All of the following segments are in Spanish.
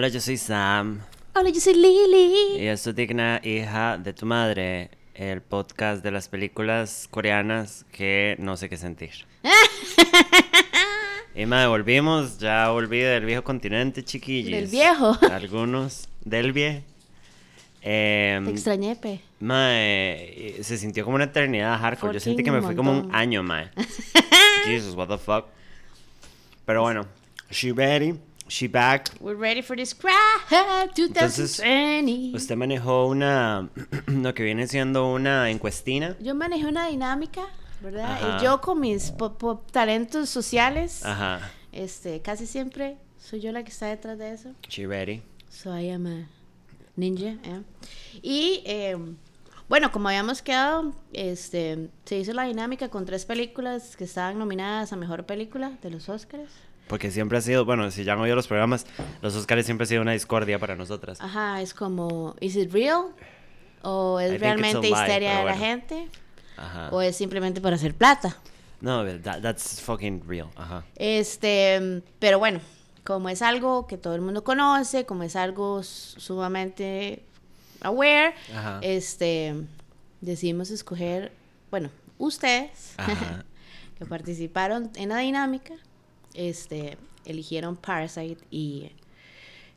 Hola, yo soy Sam. Hola, yo soy Lily. Y es tu digna hija de tu madre, el podcast de las películas coreanas que no sé qué sentir. y me volvimos, ya volví del viejo continente, chiquillos. Del viejo. Algunos, del viejo. Eh, Te extrañé, pe. Mae, se sintió como una eternidad hardcore. Yo sentí que me fui como un año, mae. Jesus, what the fuck. Pero bueno, she ready, she back. We're ready for this crack Entonces, 2020. Usted manejó una, lo que viene siendo una encuestina. Yo manejé una dinámica, ¿verdad? Ajá. Y yo con mis po- po- talentos sociales, Ajá, este, casi siempre soy yo la que está detrás de eso. she ready. So I am a ninja. ¿eh? Y eh, bueno, como habíamos quedado, este, se hizo la dinámica con tres películas que estaban nominadas a mejor película de los Oscars. Porque siempre ha sido, bueno, si ya han oído los programas, los Oscars siempre ha sido una discordia para nosotras. Ajá, es como, ¿is it real? ¿O es realmente lie, histeria de la gente? Ajá. ¿O es simplemente para hacer plata? No, that- that's fucking real. Ajá. Este, pero bueno, como es algo que todo el mundo conoce, como es algo sumamente aware, Ajá. este, decidimos escoger, bueno, ustedes Ajá. que participaron en la dinámica, este, eligieron Parasite y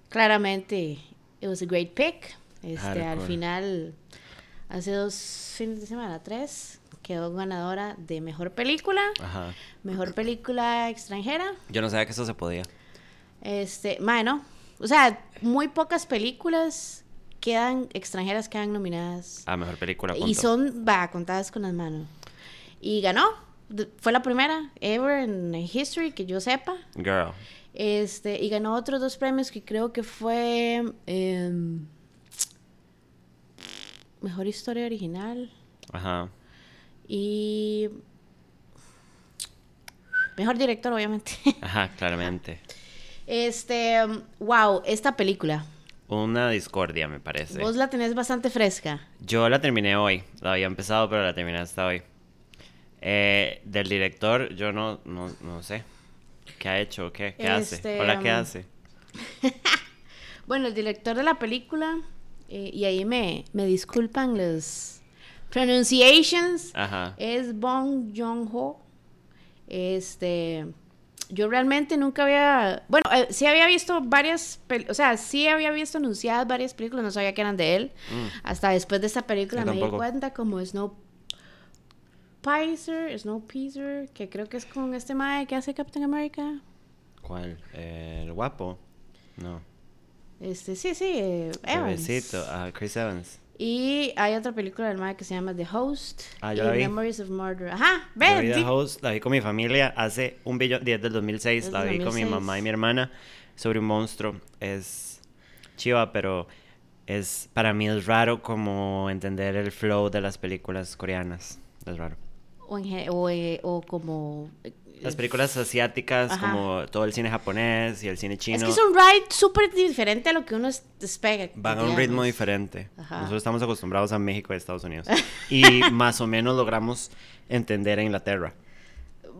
claramente it was a great pick. Este, al final, hace dos fines de semana, tres, quedó ganadora de mejor película. Ajá. Mejor película extranjera. Yo no sabía que eso se podía. Este, bueno, o sea, muy pocas películas quedan extranjeras quedan nominadas. Ah, mejor película. y son, va, contadas con las manos. Y ganó. Fue la primera ever en history que yo sepa. Girl. Este, y ganó otros dos premios que creo que fue em, Mejor Historia Original Ajá. y Mejor Director, obviamente. Ajá, claramente. Este, wow, esta película. Una discordia, me parece. Vos la tenés bastante fresca. Yo la terminé hoy. La había empezado, pero la terminé hasta hoy. Eh, del director, yo no, no, no sé. ¿Qué ha hecho? ¿Qué, qué hace? Este, Hola, ¿qué um, hace? Bueno, el director de la película, eh, y ahí me, me disculpan los pronunciations, Ajá. es Bong Joon-ho. Este, yo realmente nunca había, bueno, eh, sí había visto varias, o sea, sí había visto anunciadas varias películas, no sabía que eran de él. Hasta después de esta película Mm. Yo me di cuenta como Snow Pizer, Snowpiercer, que creo que es con este mae que hace Captain America. ¿Cuál? Eh, ¿El guapo? No. Este, sí, sí, eh, Evans. Ah, Chris Evans. Y hay otra película del mae que se llama The Host. Ah, yo y la vi. Memories of Murder. Ajá, Yo vi ve. The. Host, la vi con mi familia hace un billón, 10 del 2006, Es la vi con mi 2006. mamá y mi hermana sobre un monstruo. Es chiva, pero es para mí es raro como entender el flow de las películas coreanas. Es raro. O, en ge- o, eh, o como... eh, Las películas asiáticas, Ajá. como todo el cine japonés y el cine chino, Es que es un ride súper diferente a lo que uno es- espera. van a un ritmo diferente. Ajá. Nosotros estamos acostumbrados a México y Estados Unidos. y más o menos logramos entender a Inglaterra.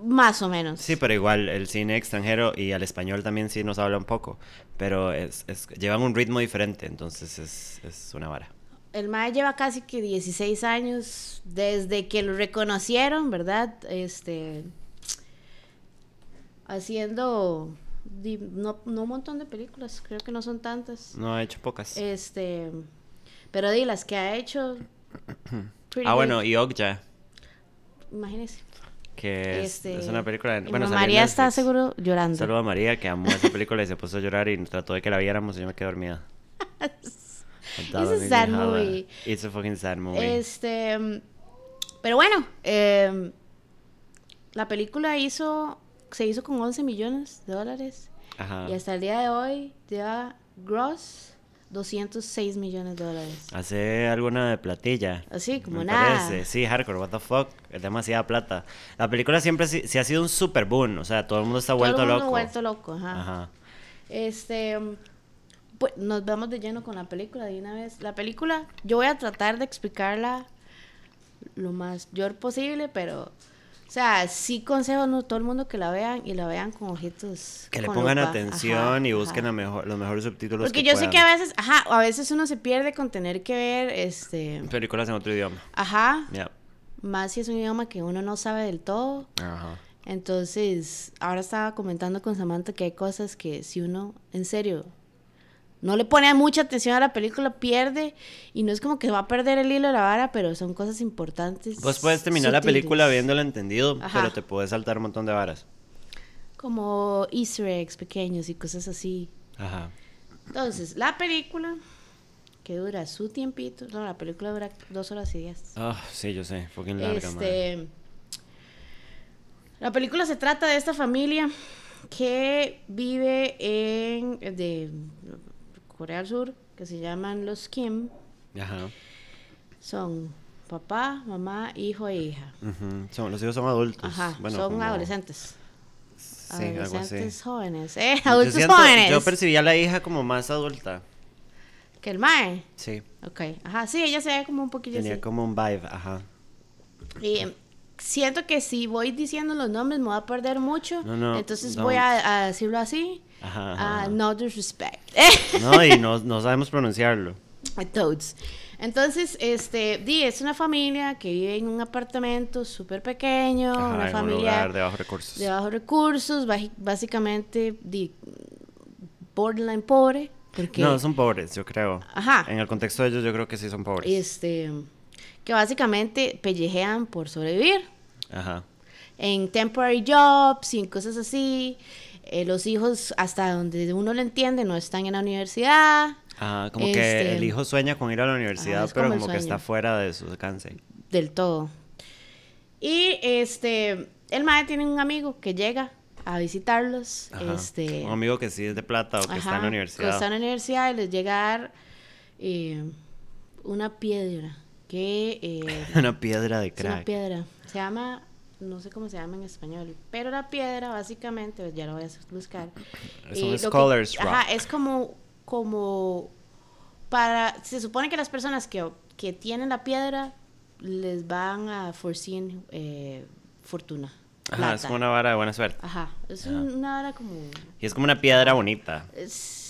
Más o menos. Sí, pero igual el cine extranjero y al español también sí nos habla un poco, pero es, es- llevan un ritmo diferente, entonces es, es una vara. El mae lleva casi que 16 años desde que lo reconocieron, ¿verdad? Este... Haciendo... No, no un montón de películas, creo que no son tantas. No ha hecho pocas. Este... Pero di las que ha hecho... ah, bueno, y Okja, Imagínese. que es, Este, es una película... bueno, María está seguro llorando. Saludo a María, que amó esa película y se puso a llorar y trató de que la viéramos y yo me quedé dormida. It's a sad movie. It's a fucking sad movie. Este, pero bueno, eh, la película hizo, se hizo con 11 millones de dólares Ajá. y hasta el día de hoy lleva gross 206 millones de dólares. Hace alguna de platilla. Así, como me nada. parece. Sí, hardcore, what the fuck. Es demasiada plata. La película siempre sí, sí ha sido un super boom. O sea, todo el mundo está Todo vuelto el mundo loco. vuelto loco, ajá. Ajá. Este, pues nos vamos de lleno con la película de una vez. La película, yo voy a tratar de explicarla lo más mayor posible, pero sea, sí consejo a todo el mundo que la vean y la vean con ojitos. Que le pongan lupa. atención Ajá, y busquen mejor, los mejores subtítulos Porque que yo sé que a veces, ajá, a veces uno se pierde con tener que ver, este, Películas en otro idioma. ajá, Ya. más si es un idioma que uno no sabe del todo. Ajá. Entonces, ahora estaba comentando con Samantha que hay cosas que si uno, en serio, no le pone mucha atención a la película, pierde. Y no es como que va a perder el hilo de la vara, pero son cosas importantes. Vos puedes terminar la película viéndola entendido, Ajá. pero te puedes saltar un montón de varas. Como easter eggs pequeños y cosas así. Ajá. Entonces, la película, que dura su tiempito, no, la película dura dos horas y diez. Ah, sí, yo sé. Fucking larga, madre. Este, la película se trata de esta familia que vive en de Corea del Sur, que se llaman los Kim. Ajá. Son papá, mamá, hijo e hija. Ujú. Son- los hijos son adultos. Ajá, Bueno, son como- adolescentes. Sí, algo así. adolescentes jóvenes, eh, Yo, adultos siento- jóvenes. yo percibía a la hija como más adulta. Que el mae. Sí. Ok, ajá, sí, ella se ve como un poquillo Tenía así. como un vibe, ajá. Y em, siento que si voy diciendo los nombres me voy a perder mucho. No, no, entonces voy a, a decirlo así. Ajá, Ah, ajá. no disrespect. No, y no, no sabemos pronunciarlo. Toads. Entonces, este, di, es una familia que vive en un apartamento súper pequeño, Ajá, una en un familia lugar de bajos recursos. de bajos recursos, básicamente, di, borderline pobre, porque, No, son pobres, yo creo. Ajá. En el contexto de ellos, yo creo que sí son pobres. este, que básicamente pellejean por sobrevivir. Ajá. en temporary jobs y en cosas así. Eh, los hijos, hasta donde uno lo entiende, no están en la universidad Ajá, como Este- que el hijo sueña con ir a la universidad, pero como que está fuera de su alcance. del todo. Y este, el madre tiene un amigo que llega a visitarlos. Ajá. Este, Un amigo que sí es de plata o que está en la que universidad. está en la universidad y les llega a dar eh, una piedra. Que eh, Una piedra de Es una crack. piedra. Se llama, no sé cómo se llama en español, pero la piedra básicamente, ya lo voy a buscar. Es y un lo que- scholar's rock. Ajá, es como, como para, se supone que las personas que, que tienen la piedra les van a foreseen eh, fortuna. Ajá, es como una vara de buena suerte. Ajá, es un- una hora como, Y es como una piedra bonita. es,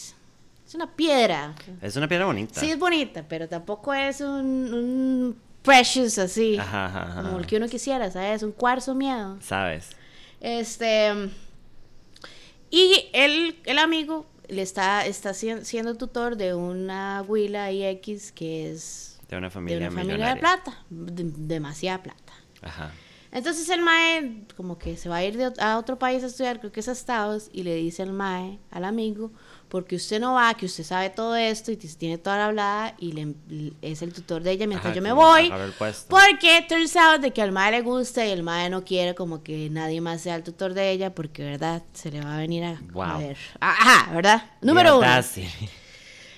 es una piedra. Es una piedra bonita. Sí es bonita, pero tampoco es un, un precious así. Ajá, ajá, ajá. Como el que uno quisiera, ¿sabes? Un cuarzo miedo. Sabes. Este. Y el, el amigo le está, está sien- siendo tutor de una huila IX que es De una de familia una familia de plata. de- demasiada plata. Ajá. Entonces el Mae, como que se va a ir de a otro país a estudiar, creo que es a Estados, y le dice al Mae, al amigo, porque usted no va, que usted sabe todo esto y tiene toda la hablada, y le, es el tutor de ella mientras Ajá, yo me voy. el. Porque turns out de que al Mae le gusta y el Mae no quiere como que nadie más sea el tutor de ella, porque, ¿verdad? Se le va a venir a Wow. joder. Ajá, ¿verdad? Número uno.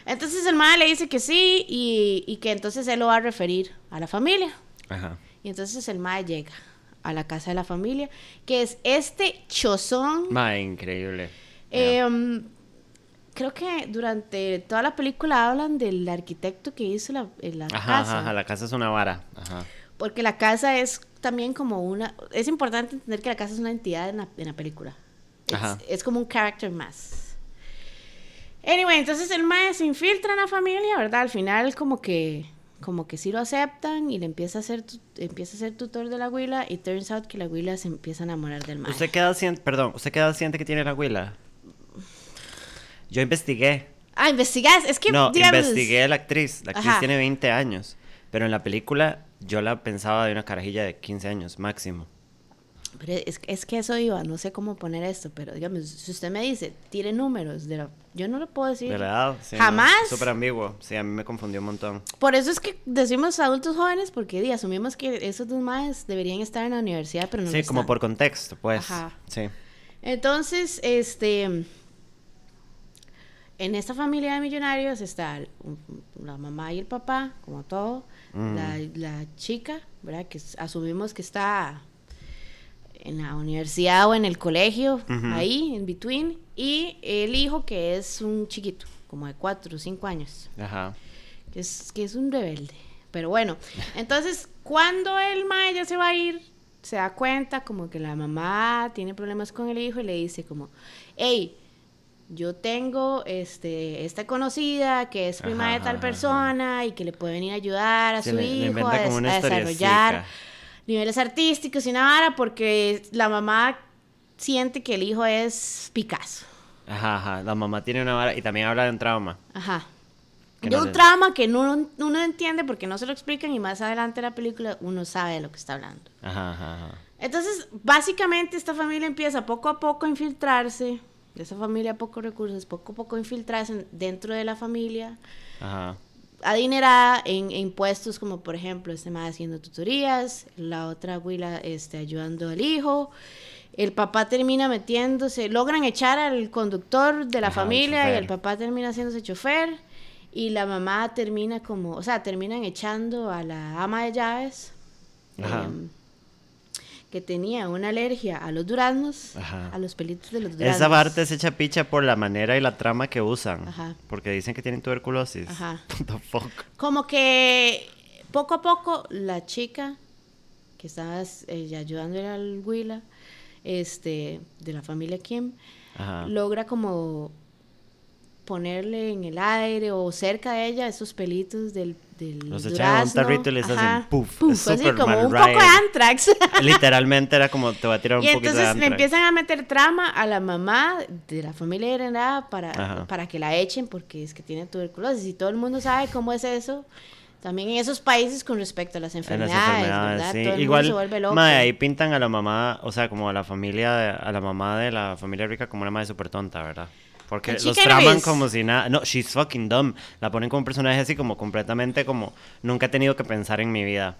Entonces el Mae le dice que sí y, y que entonces él lo va a referir a la familia. Ajá. Y entonces el mae llega a la casa de la familia, que es este chozón. Ma, increíble. Eh, um, creo que durante toda la película hablan del arquitecto que hizo la, eh, la Ajá, casa. ajá, ajá, la casa es una vara. Ajá. Porque la casa es también como una... Es importante entender que la casa es una entidad en la, en la película. Es, Ajá. es como un character más. Anyway, entonces el mae se infiltra en la familia, ¿verdad? Al final como que como que sí lo aceptan y le empieza a ser tu- empieza a ser tutor de la huila y turns out que la huila se empieza a enamorar del mae. ¿Usted qué edad siente, perdón, usted qué edad siente que tiene la huila? Yo investigué. Ah, investigas, es que no, digamos, investigué a la actriz. La actriz Ajá. tiene 20 años. Pero en la película yo la pensaba de una carajilla de 15 años máximo. Pero es, es que eso iba, no sé cómo poner esto, pero digamos, si usted me dice, tire números, de la- yo no lo puedo decir. ¿De la? Sí, Jamás. no, Súper ambiguo. Sí, a mí me confundió un montón. Por eso es que decimos adultos jóvenes, porque di, asumimos que esos dos más deberían estar en la universidad, pero no sí, lo como están. por contexto, pues. Ajá. Sí. Entonces, este. En esta familia de millonarios está la mamá y el papá, como todo. Mm. La, la chica, ¿verdad? Que asumimos que está en la universidad o en el colegio, ahí, en between. Y el hijo, que es un chiquito, como de cuatro o cinco años Ajá. que es, que es un rebelde. Pero bueno, entonces cuando el mae ya se va a ir, se da cuenta como que la mamá tiene problemas con el hijo y le dice como, hey, yo tengo este, esta conocida que es prima Ajá, de tal ajá, persona y que le puede venir a ayudar a Sí, su le- le hijo inventa a, des- a desarrollar. Niveles artísticos y una vara porque la mamá siente que el hijo es Picasso. Ajá, ajá. La mamá tiene una vara y también habla de un trauma. Ajá. De no un trauma que uno, uno entiende porque no se lo explican y más adelante en la película uno sabe de lo que está hablando. Ajá, ajá, ajá. Entonces, básicamente esta familia empieza poco a poco a infiltrarse, esa familia a pocos recursos, poco a poco a infiltrarse dentro de la familia, Ajá. Adinerada en, en puestos como por ejemplo este más haciendo tutorías, la otra abuela este, ayudando al hijo, el papá termina metiéndose, logran echar al conductor de la Ajá, el familia y el papá termina haciéndose chofer y la mamá termina como, o sea, terminan echando a la ama de llaves. Ajá. em, que tenía una alergia a los duraznos, Ajá. a los pelitos de los duraznos. Esa parte se echa picha por la manera y la trama que usan. Ajá. Porque dicen que tienen tuberculosis. Ajá. Como que poco a poco la chica que estaba eh, ayudándole al Willa, este, de la familia Kim, Ajá. logra como ponerle en el aire o cerca de ella esos pelitos del, del Los echan en un tarrito y les hacen puff. Es así Superman como un poco de antrax. Literalmente era como te va a tirar un Y poquito de entonces le Antrax. empiezan a meter trama a la mamá de la familia heredada para, Ajá. para que la echen porque es que tiene tuberculosis y todo el mundo sabe cómo es eso. También en esos países con respecto a las En las enfermedades, enfermedades, ¿verdad? sí. Todo el Igual, mundo se vuelve loco. mae, ahí pintan a la mamá, o sea, como a la familia, de- a la mamá de la familia rica como una madre súper tonta, ¿verdad? Porque los traman como si nada. No, she's fucking dumb. La ponen como un personaje así como completamente como nunca he tenido que pensar en mi vida.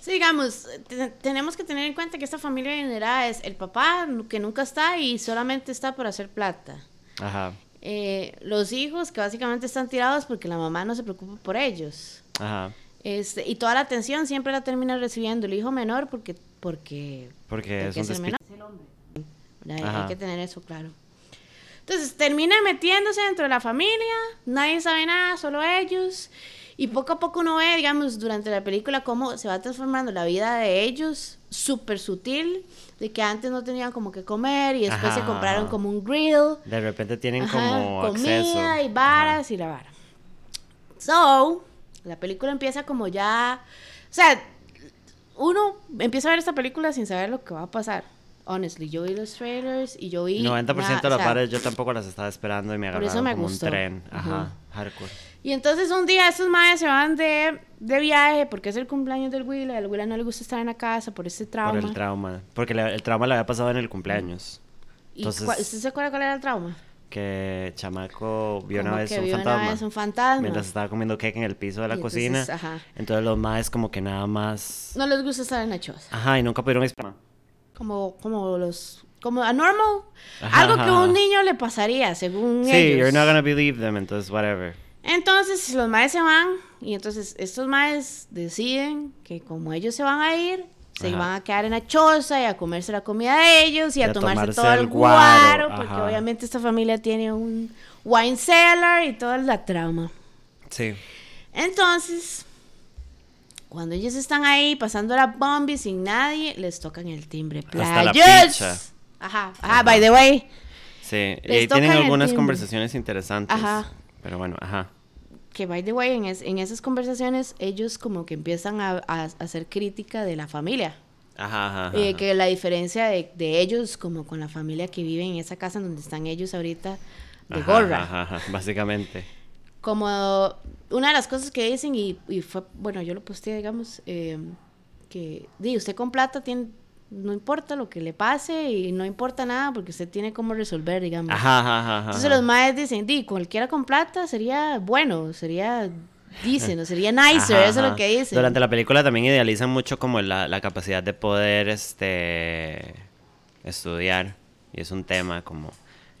Sí, digamos, te- tenemos que tener en cuenta que esta familia adinerada es el papá que nunca está y solamente está por hacer plata. Ajá, Eh, los hijos que básicamente están tirados porque la mamá no se preocupa por ellos. ajá. Este, y toda la atención siempre la termina recibiendo el hijo menor porque porque Porque es un el menor. Hay- Hay, Ajá. que tener eso claro. Entonces termina metiéndose dentro de la familia, nadie sabe nada, solo ellos. Y poco a poco uno ve, digamos, durante la película cómo se va transformando la vida de ellos, súper sutil, de que antes no tenían como que comer y después se Ajá, compraron ajá. como un grill. De repente tienen Ajá, como comida acceso. y varas y la vara. So, la película empieza como ya, o sea, uno empieza a ver esta película sin saber lo que va a pasar. Honestly, yo vi los trailers y yo vi 90% de nada, las o sea, pares yo tampoco las estaba esperando y me Por eso agarraron me como gustó. un tren. Ajá, Ajá. hardcore. Y entonces un día estos madres se van de, de viaje porque es el cumpleaños del Willa, al Willa no le gusta estar en la casa por ese trauma. Por el trauma. Porque le- el trauma le había pasado en el cumpleaños. ¿Y Entonces- ¿Usted se acuerda cuál era el trauma? Que chamaco vio una vez que un vio una fantasma. vez un fantasma. Mientras estaba comiendo cake en el piso de la entonces, cocina. ajá. Entonces los maes como que nada más... No les gusta estar en la choza. Ajá, y nunca pudieron explicar. Como, como los, como a normal, Ajá, algo que a un niño le pasaría, según Sí, ellos. you're not gonna believe them, entonces whatever. Entonces los maes se van y entonces estos maes deciden que como ellos se van a ir, se Ajá. van a quedar en la choza y a comerse la comida de ellos y, Y a, tomarse, tomarse todo el guaro, guaro, porque obviamente esta familia tiene un wine cellar y toda la trama. Sí. Entonces, cuando ellos están ahí pasando la bombi sin nadie, les tocan el timbre. Hasta la picha. Ajá, ajá, by the way. Sí, y tienen algunas conversaciones interesantes. Ajá. Pero bueno, ajá. que by the way, en, es- en esas conversaciones ellos como que empiezan a, a- a hacer crítica de la familia. Ajá, ajá. ajá, Y de ajá. que la diferencia de, de ellos como con la familia que vive en esa casa donde están ellos ahorita de Ajá, gorra. Ajá, ajá, básicamente. Como una de las cosas que dicen, y, y fue, bueno, yo lo posteé, digamos, eh, que di, usted con plata tiene, no importa lo que le pase y no importa nada porque usted tiene cómo resolver, digamos. Ajá, ajá, ajá. Entonces los maes dicen, di, cualquiera con plata sería bueno, sería dicen, o sería nicer, Ajá, eso es lo que dicen. Durante la película también idealizan mucho como la, la capacidad de poder este estudiar. Y es un tema como...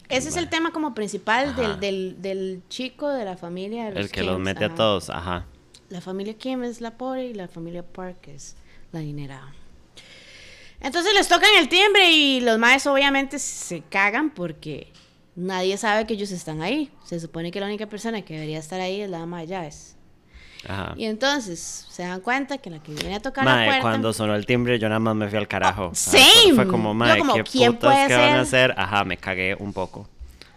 Ese es el tema como principal del, del, del chico de la familia. de El que los mete a ajá. todos, ajá. La familia Kim es la pobre y la familia Park es la dinera. Entonces les tocan el timbre y los maes obviamente se cagan porque nadie sabe que ellos están ahí. Se supone que la única persona que debería estar ahí es la ama de llaves. Ajá. Y entonces se dan cuenta que la que viene a tocar Mae, la puerta. cuando sonó el timbre yo nada más me fui al carajo. Oh, Ah, same. Fue como, mae, como, ¿qué ¿quién putas puede que van a ser? hacer? Ajá, me cagué un poco.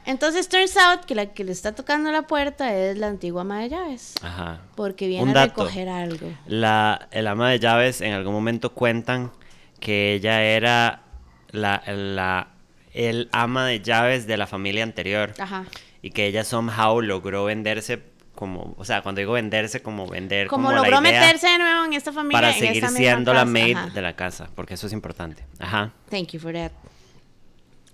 Entonces turns out que la que le está tocando la puerta es la antigua ama de llaves. Ajá. Porque viene Un a dato. recoger algo. La, el ama de llaves en algún momento cuentan que ella era la, la, el ama de llaves de la familia anterior. Ajá. Y que ella somehow logró venderse como, o sea, cuando digo venderse, como vender Como, como, logró la idea meterse de nuevo en esta familia. para en seguir esta siendo la maid Ajá. de la casa, porque eso es importante. Ajá. Thank you for that.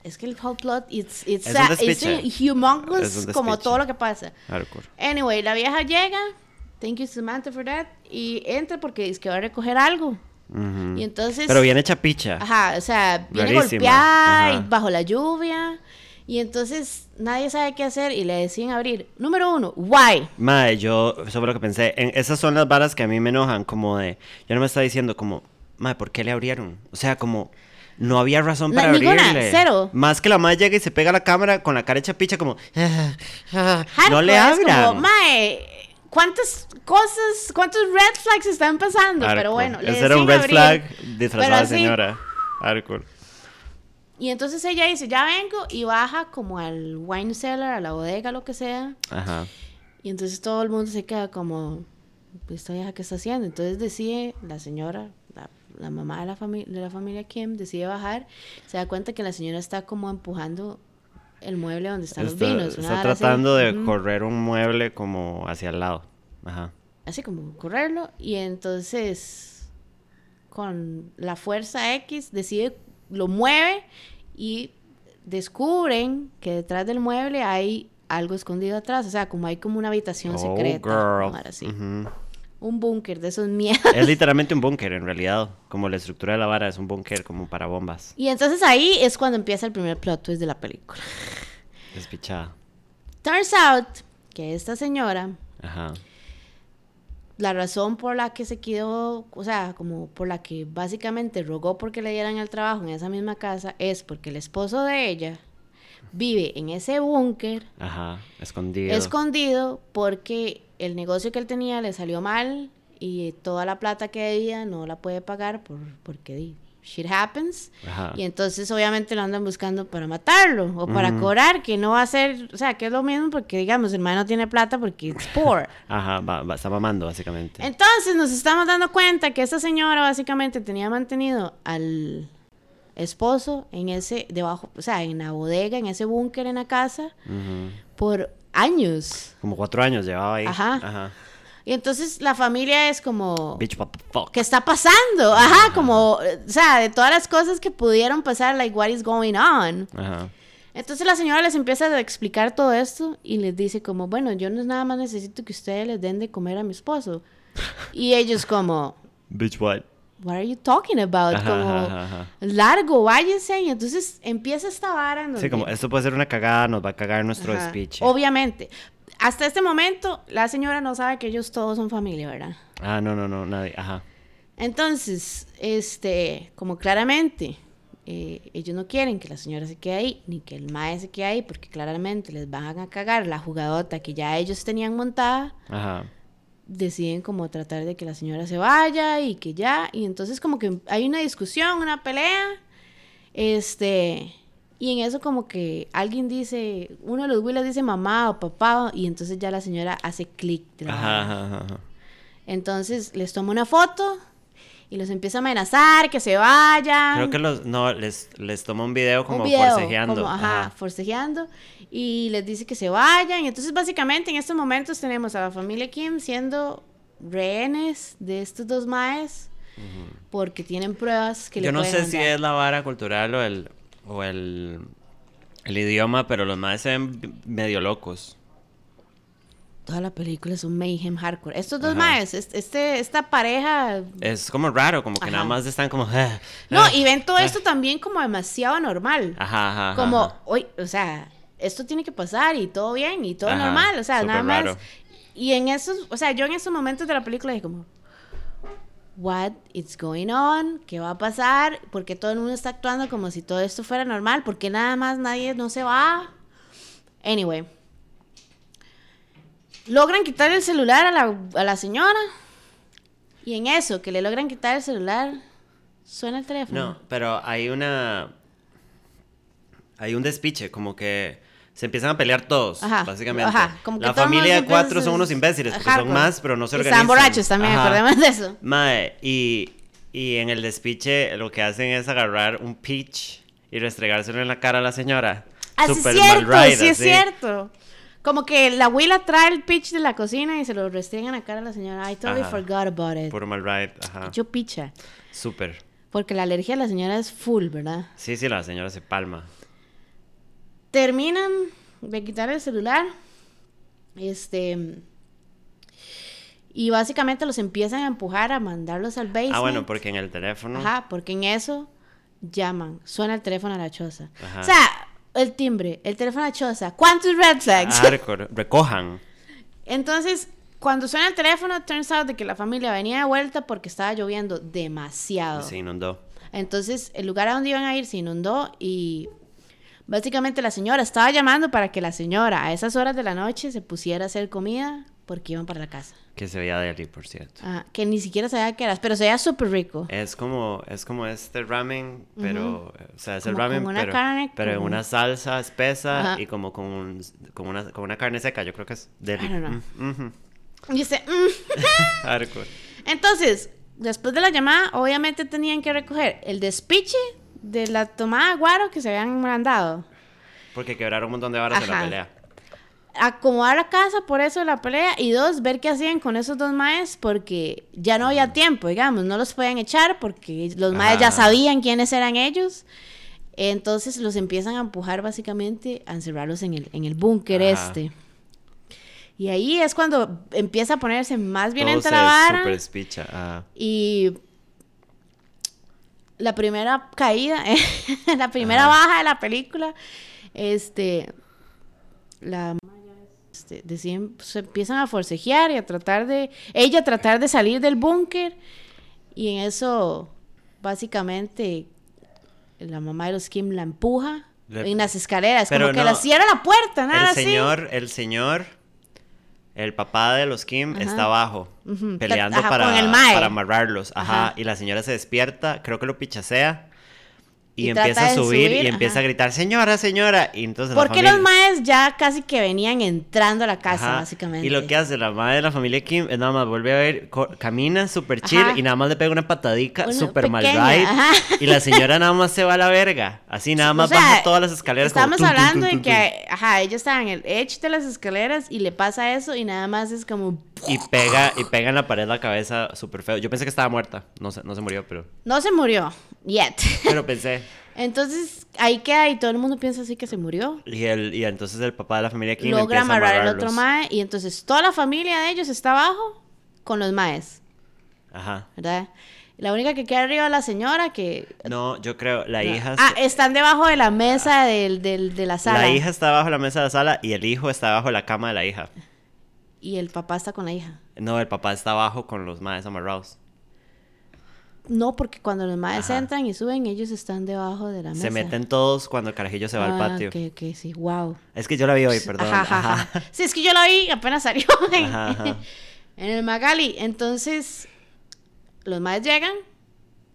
Es que el whole plot, it's, it's, Es a- it's humongous Es como todo lo que pasa. Hardcore. Anyway, la vieja llega, thank you Samantha for that, y entra porque es que va a recoger algo. Ujú. Y entonces... Pero viene chapicha. Ajá, o sea, viene Rarísima, golpeada y bajo la lluvia. Y entonces nadie sabe qué hacer y le deciden abrir. Número uno, why? Mae, yo, eso fue lo que pensé. En, esas son las varas que a mí me enojan, como de, yo no me estaba diciendo como, mae, ¿por qué le abrieron? O sea, como, no había razón para ninguna, abrirle. cero. Más que la madre llega y se pega a la cámara con la cara hecha picha como, "Ah, ah", no Hardcore, le abran. como, mae, ¿cuántas cosas, cuántos red flags están pasando? Pero Hardcore. bueno, le Ese era un red abrir. flag disfrazada Pero sí. señora. Y entonces ella dice, ya vengo, y baja como al wine cellar, a la bodega, lo que sea. Ajá. Y entonces todo el mundo se queda como, "Pues, ¿esta vieja qué está haciendo? Entonces decide la señora, la, la mamá de la, de la familia Kim, decide bajar. Se da cuenta que la señora está como empujando el mueble donde están los Está, vinos. una está tratando de correr un mueble como hacia el lado. Ajá. Así como correrlo. Y entonces con la fuerza X decide, lo mueve y descubren que detrás del mueble hay algo escondido atrás. O sea, como hay como una habitación Oh, secreta. así. Ujú. Un búnker de esos miedos. Es literalmente un búnker en realidad. Como la estructura de la vara es un búnker como para bombas. Y entonces ahí es cuando empieza el primer plot twist de la película. Despichada. Turns out que esta señora, Ajá. La razón por la que se quedó, o sea, como por la que básicamente rogó porque le dieran el trabajo en esa misma casa, es porque el esposo de ella vive en ese búnker Ajá. Escondido. escondido porque el negocio que él tenía le salió mal y toda la plata que debía no la puede pagar por, porque di, shit happens. Ajá. Y entonces obviamente lo andan buscando para matarlo o para Ujú. cobrar, que no va a ser, o sea, que es lo mismo porque digamos, el man no tiene plata porque es poor. Ajá, va, va- está mamando básicamente. Entonces nos estamos dando cuenta que esta señora básicamente tenía mantenido al esposo en ese, debajo, o sea, en la bodega, en ese búnker en la casa, Ujú. por años. Como cuatro años llevaba ahí. Ajá. Ajá. Y entonces la familia es como... Bitch, what the fuck. ¿Qué está pasando? Ajá, como, o sea, de todas las cosas que pudieron pasar, like, what is going on? Ajá. Entonces la señora les empieza a explicar todo esto y les dice como, bueno, yo no nada más necesito que ustedes les den de comer a mi esposo. Y ellos como, Bitch, what? what are you talking about? Ajá, como, ajá, ajá. largo, váyanse. Y entonces empieza esta vara en Sí, donde- como esto puede ser una cagada, nos va a cagar nuestro speech. Obviamente. Hasta este momento, la señora no sabe que ellos todos son familia, ¿verdad? Ah, no, no, no, nadie. Ajá. Entonces, este, como claramente eh, ellos no quieren que la señora se quede ahí, ni que el mae se quede ahí, porque claramente les van a cagar la jugadota que ya ellos tenían montada, Ajá. deciden como tratar de que la señora se vaya y que ya, y entonces como que hay una discusión, una pelea, este, y en eso como que alguien dice, uno de los Willas dice mamá o papá, y entonces ya la señora hace clic. Ajá, ajá. Entonces les toma una foto y los empieza a amenazar que se vayan. Creo que los, no, les, les toma un video como un video, forcejeando. como, ajá, Ajá. forcejeando. Y les dice que se vayan. Y entonces, básicamente, en estos momentos tenemos a la familia Kim siendo rehenes de estos dos maes. Porque tienen pruebas que Yo le no sé si es la vara cultural o el, o el, el idioma, pero los más se ven medio locos. Toda la película es un mayhem hardcore. Estos dos Ajá. maes, este, esta pareja... Es como raro, como que Ajá. nada más están como... "Ah, No, ah, y ven todo ah". esto también como demasiado normal. Ajá, como, hoy, o sea, esto tiene que pasar y todo bien y todo normal, o sea, nada más. raro. Y en esos, o sea, yo en esos momentos de la película dije como, what is going on? ¿Qué va a pasar? Porque todo el mundo está actuando como si todo esto fuera normal, porque nada más nadie no se va. Anyway. logran quitar el celular a la, a la señora. Y en eso, que le logran quitar el celular, suena el teléfono. No, pero hay una. Hay un despiche, como que se empiezan a pelear todos, Ajá, básicamente. ajá, como que la familia de cuatro son unos imbéciles, porque son más, pero no se organizan. Están borrachos también, Ajá. acordemos de eso. Mae, y, y en el despiche lo que hacen es agarrar un peach y restregárselo en la cara a la señora. Ah, sí es Super cierto, mal ride, sí es así. cierto. Como que la abuela trae el pitch de la cocina y se lo restringen a cara a la señora. I totally Ajá. forgot about it. Puro mal ride, ajá. Yo picha. Súper. Porque la alergia de la señora es full, ¿verdad? Sí, sí, la señora se palma. Terminan de quitar el celular. Este. Y básicamente los empiezan a empujar a mandarlos al basement. Ah, bueno, porque en el teléfono. Ajá, porque en eso llaman. Suena el teléfono a la choza. Ajá. O sea, el timbre, el teléfono a la choza. ¿Cuántos red flags? hardcore, recojan. Entonces, cuando suena el teléfono, turns out de que la familia venía de vuelta porque estaba lloviendo demasiado. Se inundó. Entonces, el lugar a donde iban a ir se inundó y básicamente la señora estaba llamando para que la señora a esas horas de la noche se pusiera a hacer comida porque iban para la casa. Que se veía deli, por cierto. Ah, que ni siquiera sabía qué era, pero se veía súper rico. Es como, es como este ramen, pero, o sea, es el ramen, con una pero, carne pero en una salsa espesa Ajá. y como con, un- con, una, con una carne seca, yo creo que es deli. I don't know. Mm, ujú. Y dice, "Mm". Entonces, después de la llamada, obviamente tenían que recoger el despiche de la tomada de guaro que se habían mandado. Porque quebraron un montón de varas en la pelea. acomodar la casa por eso de la pelea y dos, ver qué hacían con esos dos maes porque ya no había tiempo, digamos, no los podían echar porque los maes ya sabían quiénes eran ellos. Entonces los empiezan a empujar básicamente a encerrarlos en el, en el búnker este. Y ahí es cuando empieza a ponerse más violenta la vara. super ah. Y la primera caída, la primera Ajá. baja de la película, este, la este, deciden- se empiezan a forcejear y a tratar de, ella a tratar de salir del búnker y en eso básicamente la mamá de los Kim la empuja en las escaleras, Pero como que la cierra la puerta, nada El así. señor, el señor, el papá de los Kim Ajá. está abajo, peleando ajá, para, para amarrarlos. Ajá. Ajá. Y la señora se despierta, creo que lo pichasea. Y, empieza a subir, subir, y empieza ajá. a gritar, señora, señora. Y entonces la familia- los maes ya casi que venían entrando a la casa, Ajá. básicamente. Y lo que hace la madre de la familia Kim es nada más vuelve a ver, camina súper chill Ajá. y nada más le pega una patadica súper mal ride. Y la señora nada más se va a la verga. Así nada O más sea, baja todas las escaleras. como Estamos tum, tum, hablando tum, de que, ajá, ella estaba en el edge de las escaleras y le pasa eso y nada más es como. Y pega, y pega en la pared la cabeza súper feo. Yo pensé que estaba muerta. No se, no se murió, pero, no se murió, yet. pero pensé. Entonces ahí queda y todo el mundo piensa así que se murió. Y, el, y entonces el papá de la familia Kim Logra amarrar al otro mae y entonces toda la familia de ellos está abajo con los maes, Ajá. ¿verdad? La única que queda arriba es la señora que... No, yo creo, la hija... Ah, están debajo de la mesa del, del- de la sala. la hija está bajo la mesa de la sala y el hijo está bajo la cama de la hija. Y el papá está con la hija. No, el papá está abajo con los maes amarrados. No, porque cuando los maes Ajá. entran y suben, ellos están debajo de la mesa. Se meten todos cuando el carajillo se va al Ah, patio. Ok, ok, sí, wow. Es que yo la vi hoy, perdón. Ajá, ajá. Sí, es que yo la vi, apenas salió en, el Magali. Entonces, los maes llegan,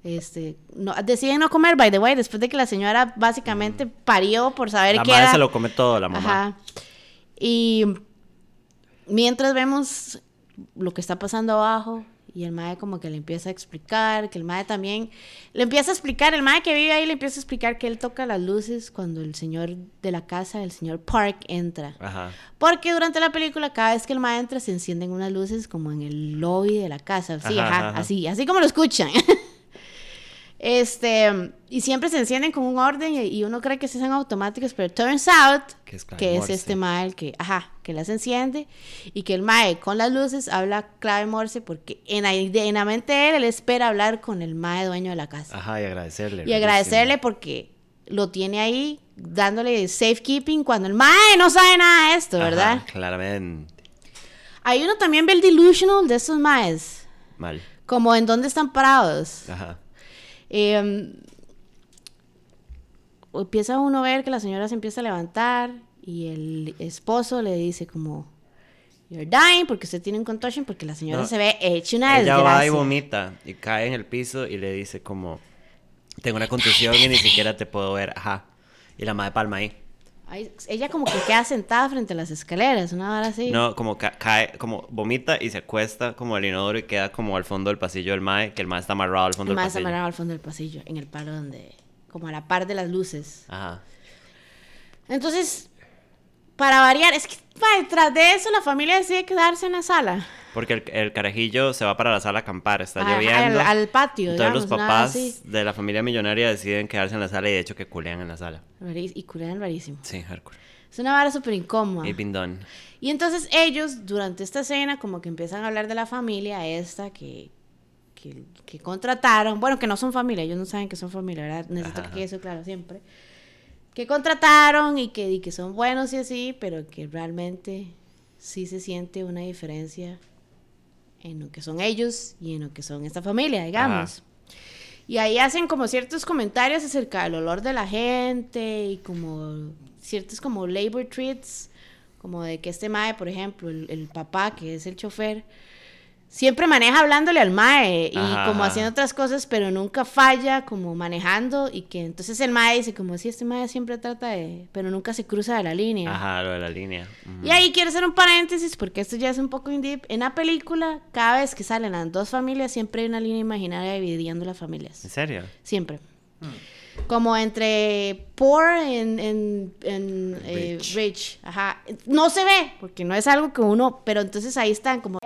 este, no, deciden no comer, by the way, después de que la señora básicamente parió por saber Mm. La madre era. se lo come todo, la mamá. Ajá. Y mientras vemos lo que está pasando abajo y el mae como que le empieza a explicar, que el mae también le empieza a explicar, el mae que vive ahí le empieza a explicar que él toca las luces cuando el señor de la casa, el señor Park, entra. Ajá. Porque durante la película, cada vez que el mae entra, se encienden unas luces como en el lobby de la casa. Sí, Ajá, ajá, ajá, ajá. así, así como lo escuchan. este, y siempre se encienden con un orden y, y uno cree que son automáticos, pero turns out Que es que es este mae el que, ajá, que las enciende y que el mae con las luces habla clave Morse porque en en la mente de él, él espera hablar con el mae dueño de la casa. Ajá, y agradecerle. Y agradecerle porque lo tiene ahí dándole safekeeping cuando el mae no sabe nada de esto, Ajá, ¿verdad? claramente. Ahí uno también ve el delusional de estos maes, Mal. como en dónde están parados. Ajá. Eh, empieza uno a ver que la señora se empieza a levantar y el esposo le dice como, you're dying porque usted tiene un contusion, porque la señora No. se ve hecha una Ella va y desgracia. vomita y cae en el piso y le dice como, tengo una contusión y ni siquiera te puedo ver, ajá. Y la madre palma ahí. Ay, ella como que queda sentada frente a las escaleras, una hora así. No, como ca- cae, como vomita y se acuesta como al inodoro y queda como al fondo del pasillo del mae, que el mae está amarrado al fondo el del más pasillo. amarrado al fondo del pasillo, en el palo donde, como a la par de las luces. Ajá. Entonces, para variar, es que pa, detrás de eso la familia decide quedarse en la sala. Porque el, el carajillo se va para la sala a acampar, está lloviendo. al- al patio, Entonces los digamos, papás de la familia millonaria deciden quedarse en la sala y de hecho que culean en la sala. Y curan rarísimo. Sí, hardcore. Es una vara súper incómoda. Y done. Y entonces ellos, durante esta escena, como que empiezan a hablar de la familia esta que, que, que contrataron. Bueno, que no son familia, ellos no saben que son familia, ¿verdad? Necesito Ajá, que quede eso claro siempre. Que contrataron y que, y que son buenos y así, pero que realmente sí se siente una diferencia en lo que son ellos y en lo que son esta familia, digamos. Y ahí hacen como ciertos comentarios acerca del olor de la gente y como ciertos como labor treats, como de que este mae, por ejemplo, el, el papá que es el chofer, siempre maneja hablándole al mae y Ajá, como ajá. haciendo otras cosas, pero nunca falla como manejando y que entonces el mae dice como si este mae siempre trata de, pero nunca se cruza de la línea. Ajá, lo de la línea. Y ahí quiero hacer un paréntesis porque esto ya es un poco in deep. En la película, cada vez que salen las dos familias, siempre hay una línea imaginaria dividiendo las familias. ¿En serio? Siempre. Como entre poor en, en, en, eh, Rich. rich. Ajá. No se ve, porque no es algo que uno. Pero entonces ahí están como.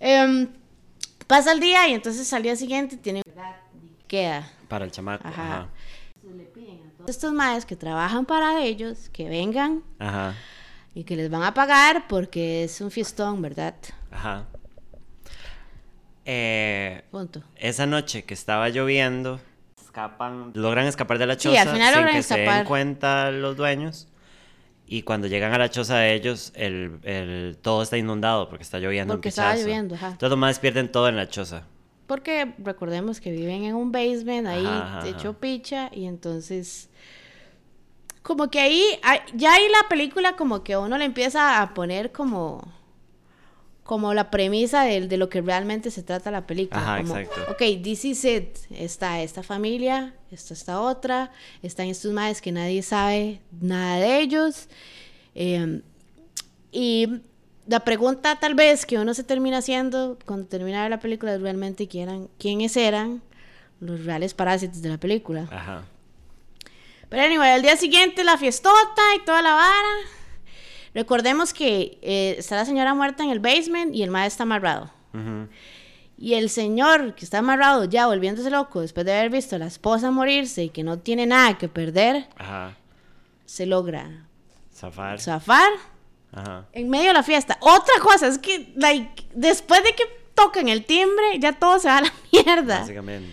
Em, pasa el día y entonces al día siguiente tiene. Queda. Para el chamaco. Ajá. Ajá. Estos maes que trabajan para ellos, que vengan Ajá. y que les van a pagar porque es un fiestón, ¿verdad? Ajá. Eh, Punto. esa noche que estaba lloviendo, escapan, logran escapar de la Sí, choza al final sin logran que se den cuenta los dueños. Y cuando llegan a la choza de ellos, el, el- todo está inundado porque está lloviendo. Porque estaba lloviendo, ajá. Entonces los más pierden todo en la choza. Porque recordemos que viven en un basement ahí Ajá, ajá, hecho picha y entonces como que ahí ahí- ya ahí la película como que uno le empieza a poner como como la premisa de, de lo que realmente se trata la película. Ajá, como, exacto. Ok, this is it. Está esta familia, está esta otra, están estos madres que nadie sabe nada de ellos. eh, y la pregunta tal vez que uno se termina haciendo cuando termina de ver la película es realmente quién eran, quiénes eran los reales parásitos de la película. Ajá. Pero anyway, al día siguiente la fiestota y toda la vara. Recordemos que eh, está la señora muerta en el basement y el maestro está amarrado. Y el señor que está amarrado ya volviéndose loco después de haber visto a la esposa morirse y que no tiene nada que perder, Ajá. se logra Zafar. zafar Ajá. en medio de la fiesta. Otra cosa es que, like, después de que tocan el timbre, ya todo se va a la mierda. Básicamente.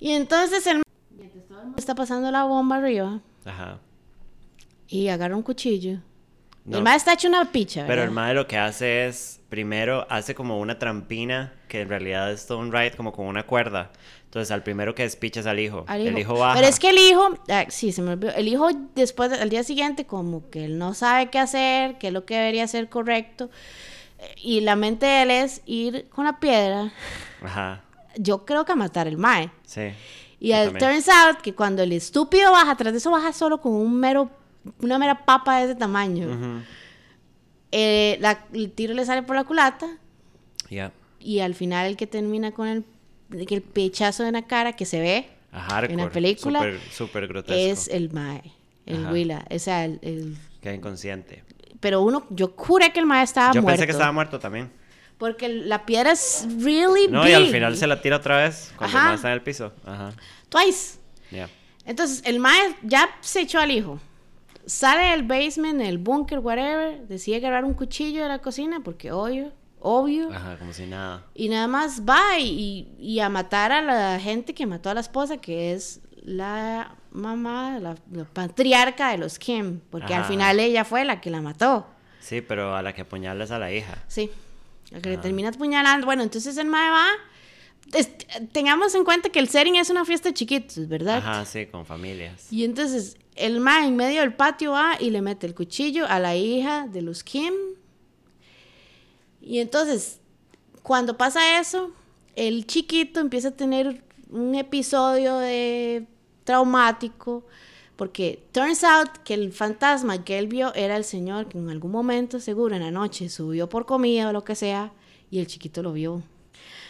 Y entonces el está pasando la bomba arriba Ajá. y agarra un cuchillo. No. El maestro está hecho una picha, Pero el ¿verdad? mae lo que hace es, primero hace como una trampina, que en realidad es todo un ride como con una cuerda. Entonces al primero que despichas al hijo. Al El hijo baja. Pero es que el hijo, ah, sí, se me olvidó. El hijo después, al día siguiente, como que él no sabe qué hacer, qué es lo que debería ser correcto. eh, Y la mente de él es ir con la piedra, Ajá. yo creo que a matar el mae. Sí. Y el turns out que cuando el estúpido baja, tras de eso baja solo con un mero, una mera papa de ese tamaño. Eh, la- el tiro le sale por la culata Ya. y al final el que termina con el, el pechazo en la cara que se ve hardcore. en la película grotesco. es el mae, el. Willa, o sea, el, el- Queda inconsciente. pero uno, yo juré que el mae estaba Yo muerto. pensé que estaba muerto también. Porque la piedra es really No, big. y al final se la tira otra vez cuando el mae está en el piso. Ajá. Twice. Ya. Entonces, el mae ya se echó al hijo. Sale del basement, el búnker, whatever. Decide agarrar un cuchillo de la cocina porque obvio, obvio. Ajá, como si nada. Y nada más va y, y a matar a la gente que mató a la esposa, que es la mamá, la, la patriarca de los Kim. Porque al Ajá. final ella fue la que la mató. Sí, pero a la que apuñalas a la hija. Sí. La que le termina apuñalando. Bueno, entonces el mae va. es- tengamos en cuenta que el setting es una fiesta de chiquitos, ¿verdad? Ajá, sí, con familias. Y entonces el mae en medio del patio va y le mete el cuchillo a la hija de los Kim. Y entonces, cuando pasa eso, el chiquito empieza a tener un episodio de traumático porque turns out que el fantasma que él vio era el señor que en algún momento, seguro en la noche, subió por comida o lo que sea y el chiquito lo vio.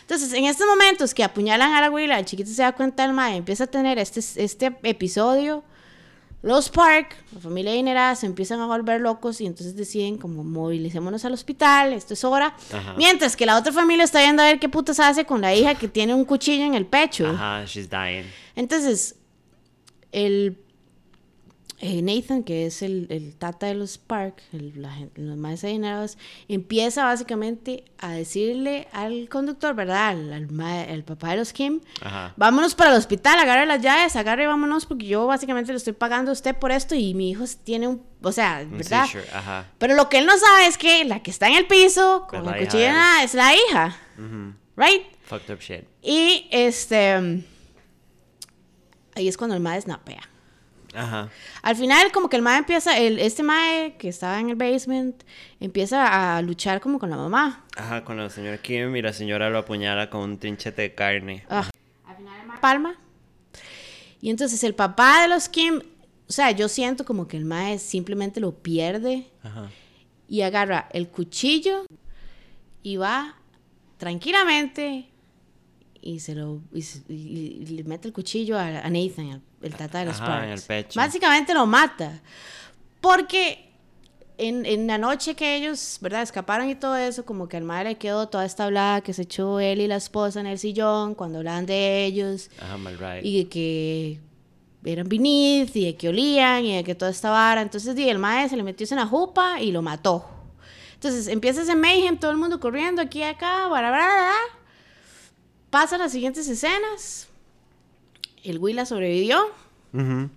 Entonces, en estos momentos que apuñalan a la abuela, el chiquito se da cuenta del mae, empieza a tener este, este episodio. Los Park, la familia dinera, se empiezan a volver locos y entonces deciden como movilicémonos al hospital, esto es hora. Ajá. Mientras que la otra familia está viendo a ver qué putas hace con la hija que tiene un cuchillo en el pecho. Ajá, she's dying. Entonces, el eh, Nathan, que es el, el tata de los Park, el, la los más adinerados, empieza básicamente a decirle al conductor, ¿verdad? Al, al ma- al papá de los Kim, Ajá. vámonos para el hospital, agarre las llaves, agarre y vámonos, porque yo básicamente le estoy pagando a usted por esto y mi hijo tiene un, o sea, ¿verdad? Ajá. Pero lo que él no sabe es que la que está en el piso con la el hija cuchillo de en él. la- es la hija. ¿right? Fucked up shit. Y este, ahí es cuando el madre snapea. Ajá. Al final, como que el mae empieza, el, este mae que estaba en el basement, empieza a luchar como con la mamá. Ajá, con la señora Kim y la señora lo apuñala con un trinchete de carne. Ah, Al final el mae palma. Y entonces el papá de los Kim, o sea, yo siento como que el mae simplemente lo pierde Ajá. y agarra el cuchillo y va tranquilamente y se lo y, se- y- y le mete el cuchillo a, a Nathan, el tata de los Ajá, en Sparks. el pecho. Básicamente lo mata. Porque en, en la noche que ellos, ¿verdad? Escaparon y todo eso, como que al madre le quedó toda esta hablada que se echó él y la esposa en el sillón cuando hablaban de ellos Ajá, mal right. y que eran beneath y de que olían y de que toda esta vara. Entonces, di, el mae se le metió en la jupa y lo mató. Entonces, empieza ese mayhem, todo el mundo corriendo aquí y acá, bla, bla, bla, bla. Pasan las siguientes escenas. El Willa sobrevivió. Ujú.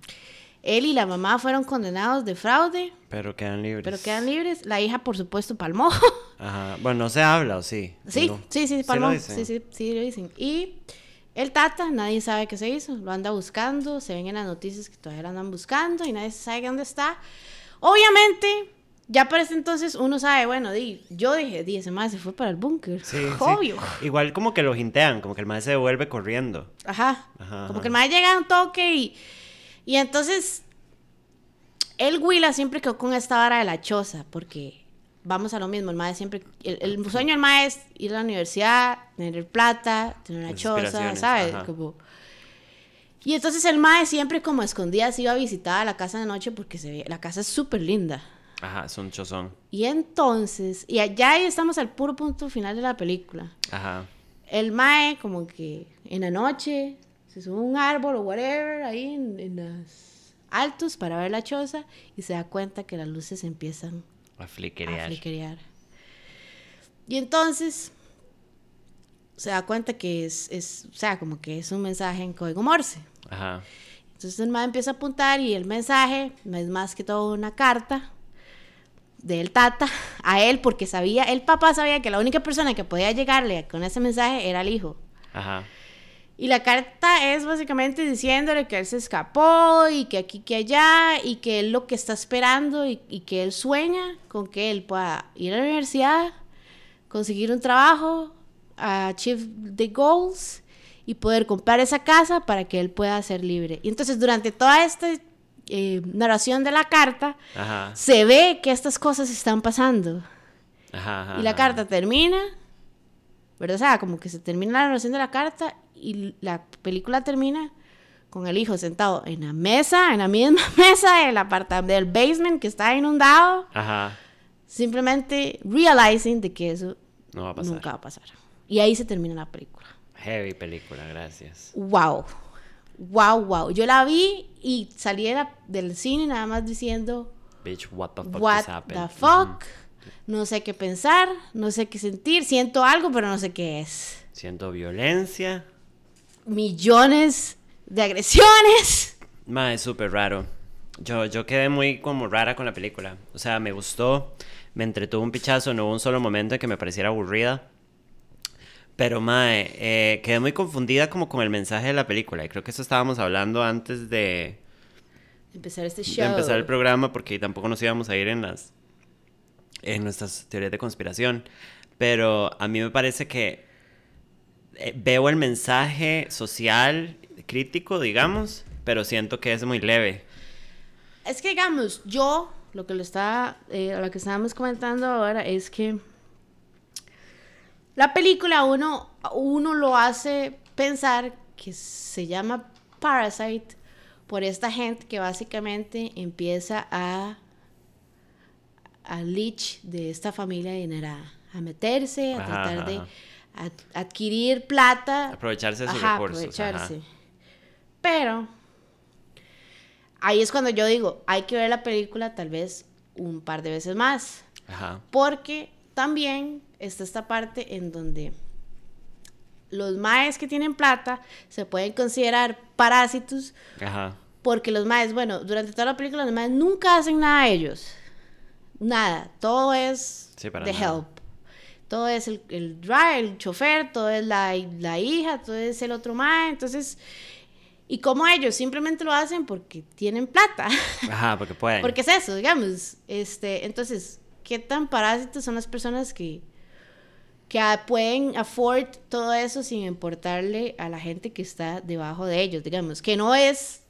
Él y la mamá fueron condenados de fraude, Pero quedan libres. pero quedan libres. La hija, por supuesto, palmó. Ajá. Bueno, no se habla, ¿o sí? Sí, No. sí, sí, palmó. dicen? Sí, sí, sí, lo dicen. Y el Tata, nadie sabe qué se hizo. Lo anda buscando. Se ven en las noticias que todavía lo andan buscando y nadie sabe dónde está. Obviamente, ya para este entonces uno sabe, bueno, di, yo dije, di, ese más se fue para el búnker. Sí, sí. Obvio. Igual como que lo jintean, como que el maestro se devuelve corriendo. Ajá. Ajá, Como ajá. que el mae llega a un toque y, y entonces el Willa siempre quedó con esta vara de la choza, porque vamos a lo mismo, el mae siempre, el, el sueño del mae es ir a la universidad, tener plata, tener una choza, ¿sabes? ajá. Como... Y entonces el mae siempre como a escondidas iba a visitar a la casa de noche porque se ve, la casa es súper linda. Ajá, es un chozón. Y entonces, y allá ahí estamos al puro punto final de la película. Ajá. El mae, como que en la noche, se sube a un árbol o whatever, ahí en, en los altos para ver la choza y se da cuenta que las luces empiezan A a fliquerear. fliquerear. Y entonces se da cuenta que es, es, o sea, como que es un mensaje en código Morse. Ajá. Entonces el mae empieza a apuntar y el mensaje es más que todo una carta del tata a él porque sabía, el papá sabía que la única persona que podía llegarle con ese mensaje era el hijo. Ajá. Y la carta es básicamente diciéndole que él se escapó y que aquí, que allá, y que él lo que está esperando y, y que él sueña con que él pueda ir a la universidad, conseguir un trabajo, achieve the goals y poder comprar esa casa para que él pueda ser libre. Y entonces durante toda esta eh, narración de la carta, Ajá. se ve que estas cosas están pasando. Ajá. ajá, Y la carta termina, ¿verdad? O sea, como que se termina la narración de la carta y la película termina con el hijo sentado en la mesa, en la misma mesa del apartamento, del basement que está inundado, Ajá. simplemente realizing de que eso No va a pasar. nunca va a pasar. Y ahí se termina la película. Heavy película, gracias. Wow. Wow, wow. Yo la vi y salí de la- del cine nada más diciendo, Bitch, what the fuck what the fuck. No sé qué pensar, no sé qué sentir, siento algo, pero no sé qué es. Siento violencia. millones de agresiones. Ma, es súper raro. Yo, yo quedé muy como rara con la película. O sea, me gustó, me entretuvo un pichazo, no hubo un solo momento en que me pareciera aburrida. Pero, mae, eh, quedé muy confundida como con el mensaje de la película. Y creo que eso estábamos hablando antes de, Empezar este de show. empezar el programa porque tampoco nos íbamos a ir en las en nuestras teorías de conspiración. pero a mí me parece que eh, veo el mensaje social crítico, digamos, pero siento que es muy leve. Es que, digamos, yo, lo que, lo está, eh, lo que estábamos comentando ahora es que la película uno, uno lo hace pensar que se llama Parasite por esta gente que básicamente empieza a al leech de esta familia adinerada, a meterse, a tratar de adquirir plata. Aprovecharse de sus recursos. Aprovecharse. Pero ahí es cuando yo digo, hay que ver la película tal vez un par de veces más. Porque también está esta parte en donde los maes que tienen plata se pueden considerar parásitos. Porque los maes, bueno, durante toda la película los maes nunca hacen nada a ellos. Nada. Todo es de help. Todo es el, el driver, el chofer, todo es la, la hija, todo es el otro mae. Entonces, y como ellos simplemente lo hacen porque tienen plata. Ajá, porque pueden. porque es eso, digamos. Este, entonces, ¿qué tan parásitos son las personas que, que pueden afford todo eso sin importarle a la gente que está debajo de ellos, digamos, que no es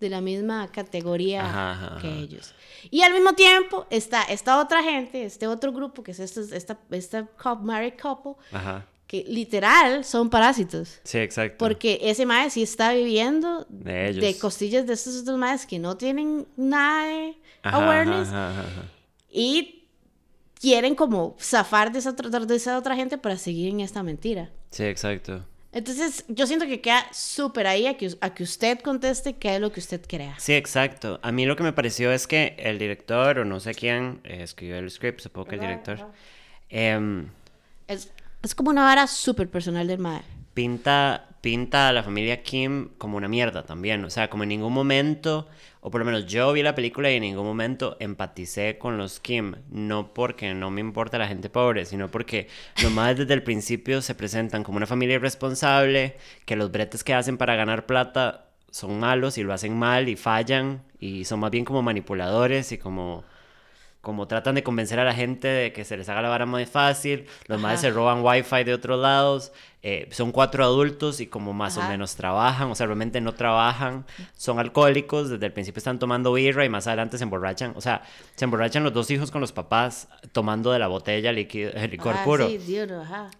de la misma categoría que ellos. Y al mismo tiempo está esta otra gente, este otro grupo, que es esta, esta, esta married couple, que literal son parásitos. Sí, exacto. Porque ese maestro sí está viviendo de, costillas de estos otros maestros que no tienen nada de awareness. y quieren como zafar de esa, de esa otra gente para seguir en esta mentira. Sí, exacto. Entonces, yo siento que queda súper ahí a que, a que usted conteste qué es lo que usted crea. Sí, exacto. A mí lo que me pareció es que el director, o no sé quién, eh, escribió el script, supongo que el director. Em, es, es, como una vara súper personal del mae. Pinta, pinta a la familia Kim como una mierda también. O sea, como en ningún momento o por lo menos yo vi la película y en ningún momento empaticé con los Kim, no porque no me importa la gente pobre, sino porque nomás desde el principio se presentan como una familia irresponsable, que los bretes que hacen para ganar plata son malos y lo hacen mal y fallan y son más bien como manipuladores y como como tratan de convencer a la gente de que se les haga la vara muy fácil, los madres se roban wifi de otros lados, eh, son cuatro adultos y como más o menos trabajan, o sea, realmente no trabajan, son alcohólicos, desde el principio están tomando birra y más adelante se emborrachan, o sea, se emborrachan los dos hijos con los papás tomando de la botella líquido, el licor puro.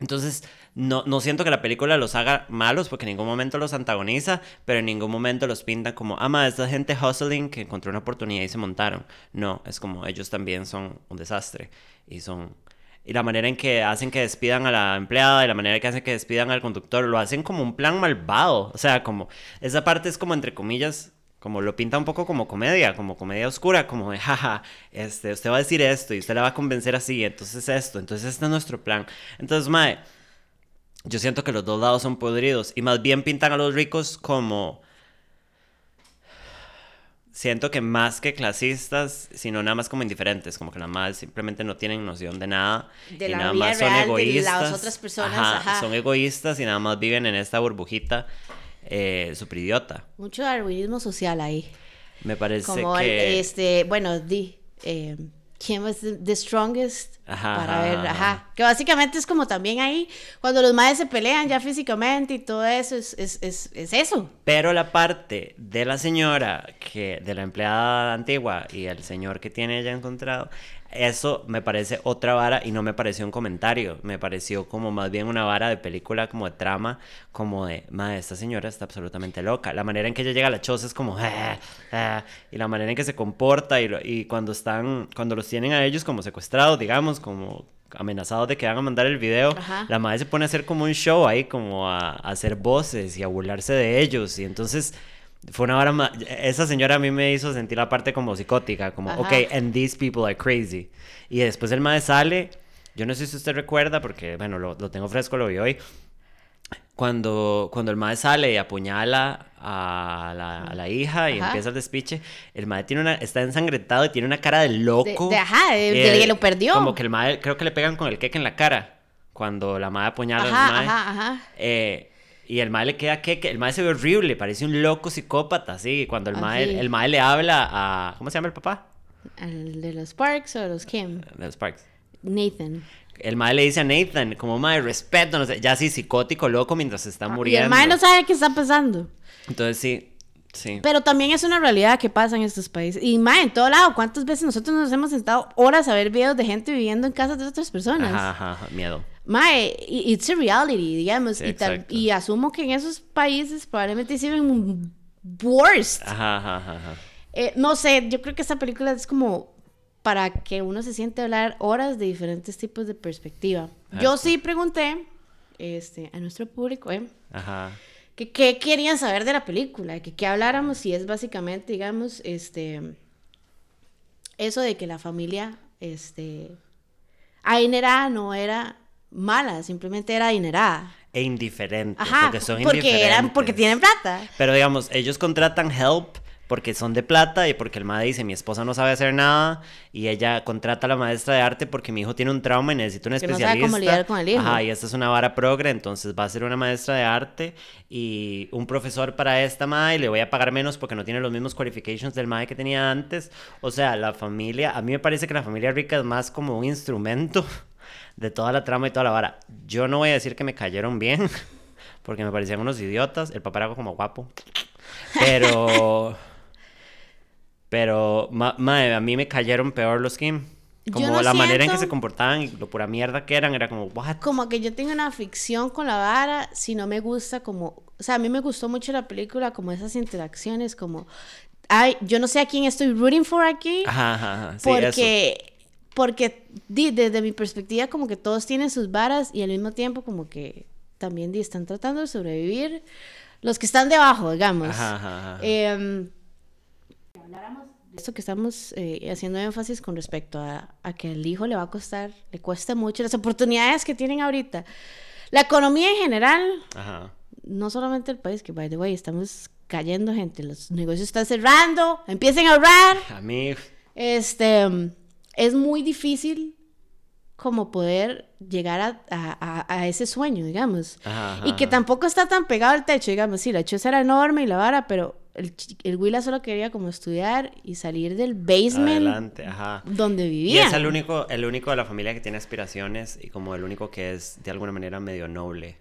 Entonces, no, no siento que la película los haga malos porque en ningún momento los antagoniza, pero en ningún momento los pinta como, ama, esta gente hustling que encontró una oportunidad y se montaron. No, es como ellos también son un desastre y son... Y la manera en que hacen que despidan a la empleada y la manera en que hacen que despidan al conductor, lo hacen como un plan malvado. O sea, como esa parte es como entre comillas como lo pinta un poco como comedia, como comedia oscura, como de, jaja, este, usted va a decir esto y usted la va a convencer así, entonces esto, entonces este es nuestro plan. Entonces, mae, yo siento que los dos lados son podridos y más bien pintan a los ricos como siento que más que clasistas, sino nada más como indiferentes, como que nada más simplemente no tienen noción de nada de y nada más son egoístas. De las otras personas, son egoístas y nada más viven en esta burbujita eh, super idiota. Mucho darwinismo social ahí. Me parece como que este, bueno, di eh, quién es the strongest para ver, ajá, que básicamente es como también ahí, cuando los madres se pelean ya físicamente y todo eso, es, es, es, es, eso. Pero la parte de la señora, que de la empleada antigua y el señor que tiene ella encontrado, eso me parece otra vara y no me pareció un comentario, me pareció como más bien una vara de película, como de trama, como de, madre, esta señora está absolutamente loca. La manera en que ella llega a la choza es como, ah, ah", y la manera en que se comporta y, y cuando están, cuando los tienen a ellos como secuestrados, digamos, como amenazados de que van a mandar el video, la madre se pone a hacer como un show ahí, como a, a hacer voces y a burlarse de ellos, y entonces fue una hora más... Esa señora a mí me hizo sentir la parte como psicótica, como, ok, and these people are crazy. Y después el madre sale, yo no sé si usted recuerda, porque, bueno, lo, lo tengo fresco, lo vi hoy. Cuando, cuando el madre sale y apuñala a la, a la hija y empieza el despiche, el madre tiene una, está ensangrentado y tiene una cara de loco. De, ajá, de, que lo perdió. Como que el madre, creo que le pegan con el queque en la cara cuando la madre apuñala al madre. Ajá, ajá. Eh, y el mae le queda que, el mae se ve horrible, parece un loco psicópata, así. Cuando el mae, el mae le habla a. ¿Cómo se llama el papá? ¿El de los Sparks o los Kim? De los Sparks. Nathan. el mae le dice a Nathan, como mae, respeto, no sé, ya así psicótico, loco, mientras se está Ah, Y muriendo. el mae no sabe qué está pasando. Entonces sí, sí. Pero también es una realidad que pasa en estos países. Y mae, en todo lado, ¿cuántas veces nosotros nos hemos sentado horas a ver videos de gente viviendo en casas de otras personas? Ajá, ajá, ajá, miedo. Mae, it's a reality, digamos. Sí, y, tal- y asumo que en esos países probablemente sirven worst. Ajá, ajá, ajá, ajá. Eh, no sé, yo creo que esta película es como para que uno se siente a hablar horas de diferentes tipos de perspectiva. Yo Exacto. sí pregunté este, a nuestro público, ¿eh? Ajá. que qué querían saber de la película, que qué habláramos y es básicamente, digamos, este eso de que la familia este adinerada no era mala, simplemente era adinerada. E indiferente. Ajá, porque son porque indiferentes. eran porque tienen plata. Pero digamos, ellos contratan help porque son de plata y porque el madre dice, mi esposa no sabe hacer nada y ella contrata a la maestra de arte porque mi hijo tiene un trauma y necesita una Que no sabe especialista. cómo lidiar con el hijo. Ajá, y esta es una vara progre, entonces va a ser una maestra de arte y un profesor para esta madre y le voy a pagar menos porque no tiene los mismos qualifications del madre que tenía antes. O sea, la familia, a mí me parece que la familia rica es más como un instrumento de toda la trama y toda la vara. Yo no voy a decir que me cayeron bien, porque me parecían unos idiotas. El papá era como guapo. Pero. Pero, ma- mae, a mí me cayeron peor los Kim. Como no la manera en que se comportaban y lo pura mierda que eran, era como, what? Como que yo tengo una ficción con la vara, si no me gusta como, o sea, a mí me gustó mucho la película, como esas interacciones, como, ay, yo no sé a quién estoy rooting for aquí, Ajá, ajá, ajá. Sí, eso. porque, porque di- desde mi perspectiva como que todos tienen sus varas y al mismo tiempo como que también di, están tratando de sobrevivir los que están debajo, digamos. Ajá, ajá, ajá. Em, esto que estamos eh, haciendo énfasis con respecto a, a que al hijo le va a costar, le cuesta mucho las oportunidades que tienen ahorita. La economía en general, Ajá. no solamente el país, que by the way, estamos cayendo gente, los negocios están cerrando, empiecen a ahorrar. A mí, Este, es muy difícil como poder llegar a, a- a- ese sueño, digamos. Ajá, ajá, y que tampoco está tan pegado al techo, digamos. Sí, la choza era enorme y la vara, pero el, el Willa solo quería como estudiar y salir del basement adelante, ajá. donde Y vivía. es el único, el único de la familia que tiene aspiraciones y como el único que es de alguna manera medio noble.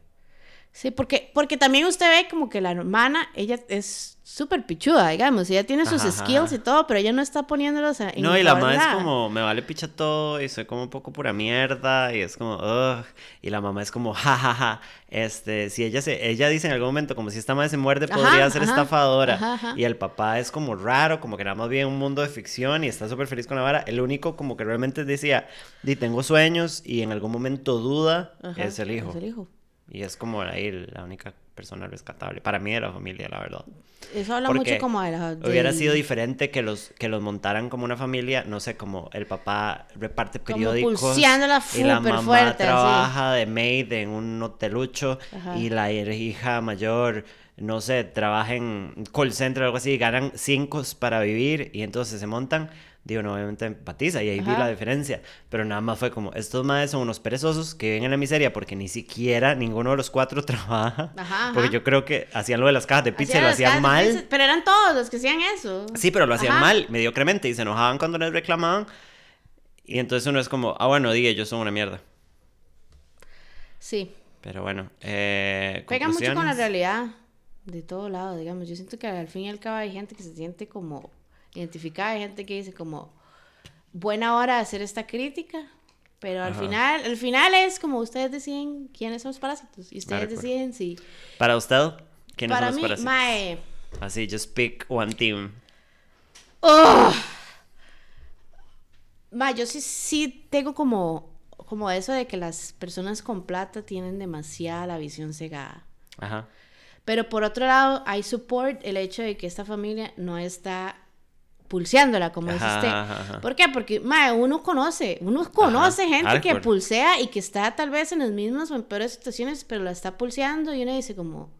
Sí, porque, porque también usted ve como que la hermana, ella es súper pichuda, digamos. Ella tiene sus Ajá, skills y todo, pero ella no está poniéndolos en No, y la mamá es como, me vale picha todo y soy como un poco pura mierda y es como, ugh. Y la mamá es como, jajaja. Este, si ella se, ella dice en algún momento, como si esta madre se muerde, Ajá, podría ser ajá, estafadora. ajá. Y el papá es como raro, como que nada más vive en un mundo de ficción y está súper feliz con la vara. El único como que realmente decía, di, tengo sueños y en algún momento duda, es el hijo. Es el hijo. Y es como ahí la única persona rescatable. Para mí de la familia, la verdad. Eso habla Porque mucho como de la... Hubiera del- sido diferente que los, que los montaran como una familia, no sé, como el papá reparte Como periódicos pulseándola y la mamá fuerte, trabaja de maid en un hotelucho Ajá. y la hija mayor, no sé, trabaja en call center o algo así, ganan cinco para vivir y entonces se montan. Digo, no, obviamente empatiza y ahí vi la diferencia. Pero nada más fue como, estos madres son unos perezosos que viven en la miseria porque ni siquiera ninguno de los cuatro trabaja. Ajá, Porque yo creo que hacían lo de las cajas de pizza y lo hacían mal. pizza, Pero eran todos los que hacían eso. Sí, pero lo hacían Ajá. mal, mediocremente, y se enojaban cuando les reclamaban. Y entonces uno es como, ah, bueno, diga, ellos son una mierda. Sí. Pero bueno, eh, Pega mucho con la realidad de todo lado, digamos. Yo siento que al fin y al cabo hay gente que se siente como identificada, hay gente que dice como buena hora de hacer esta crítica, pero al Ajá. final, al final es como ustedes deciden quiénes son los parásitos y ustedes deciden si Para usted, ¿quiénes para son mí, los parásitos? mae, Así, just pick one team. ¡Oh! Ma, yo sí, sí tengo como, como eso de que las personas con plata tienen demasiada la visión cegada. Ajá. Pero por otro lado, hay support el hecho de que esta familia no está pulseándola, como dice Ajá, usted. ajá. ¿Por qué? Porque mae, uno conoce, uno conoce Ajá, gente que hardcore. pulsea y que está tal vez en las mismas o en peores situaciones, pero la está pulseando y uno dice como,